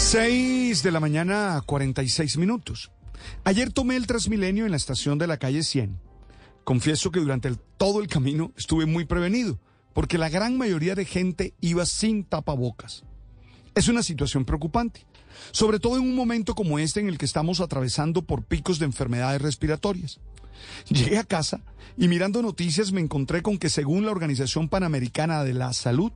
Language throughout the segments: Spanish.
6 de la mañana, 46 minutos. Ayer tomé el Transmilenio en la estación de la calle 100. Confieso que durante todo el camino estuve muy prevenido, porque la gran mayoría de gente iba sin tapabocas. Es una situación preocupante, sobre todo en un momento como este en el que estamos atravesando por picos de enfermedades respiratorias. Llegué a casa y mirando noticias me encontré con que según la Organización Panamericana de la Salud,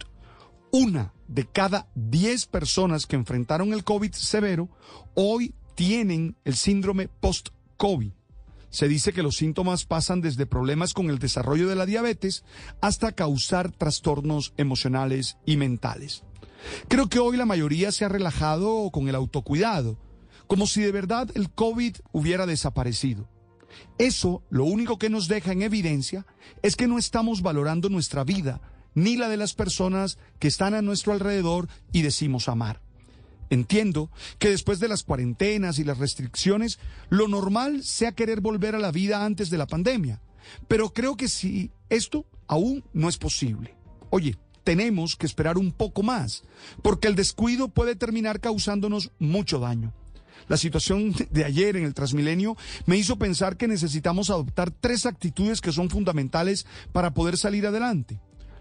una de cada 10 personas que enfrentaron el COVID severo hoy tienen el síndrome post-COVID. Se dice que los síntomas pasan desde problemas con el desarrollo de la diabetes hasta causar trastornos emocionales y mentales. Creo que hoy la mayoría se ha relajado con el autocuidado, como si de verdad el COVID hubiera desaparecido. Eso lo único que nos deja en evidencia es que no estamos valorando nuestra vida ni la de las personas que están a nuestro alrededor y decimos amar. Entiendo que después de las cuarentenas y las restricciones, lo normal sea querer volver a la vida antes de la pandemia. Pero creo que si esto aún no es posible. Oye, tenemos que esperar un poco más, porque el descuido puede terminar causándonos mucho daño. La situación de ayer en el Transmilenio me hizo pensar que necesitamos adoptar tres actitudes que son fundamentales para poder salir adelante.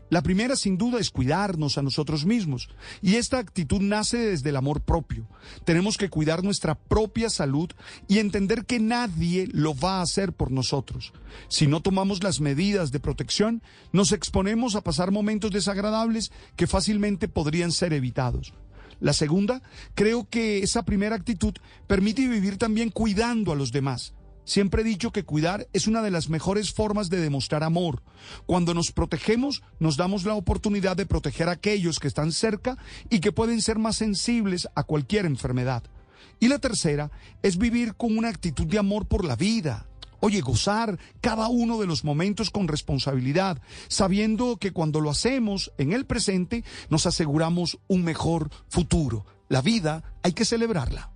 La primera, sin duda, es cuidarnos a nosotros mismos. Y esta actitud nace desde el amor propio. Tenemos que cuidar nuestra propia salud y entender que nadie lo va a hacer por nosotros. Si no tomamos las medidas de protección, nos exponemos a pasar momentos desagradables que fácilmente podrían ser evitados. La segunda, creo que esa primera actitud permite vivir también cuidando a los demás. Siempre he dicho que cuidar es una de las mejores formas de demostrar amor. Cuando nos protegemos, nos damos la oportunidad de proteger a aquellos que están cerca y que pueden ser más sensibles a cualquier enfermedad. Y la tercera es vivir con una actitud de amor por la vida. Oye, gozar cada uno de los momentos con responsabilidad, sabiendo que cuando lo hacemos en el presente nos aseguramos un mejor futuro. La vida hay que celebrarla.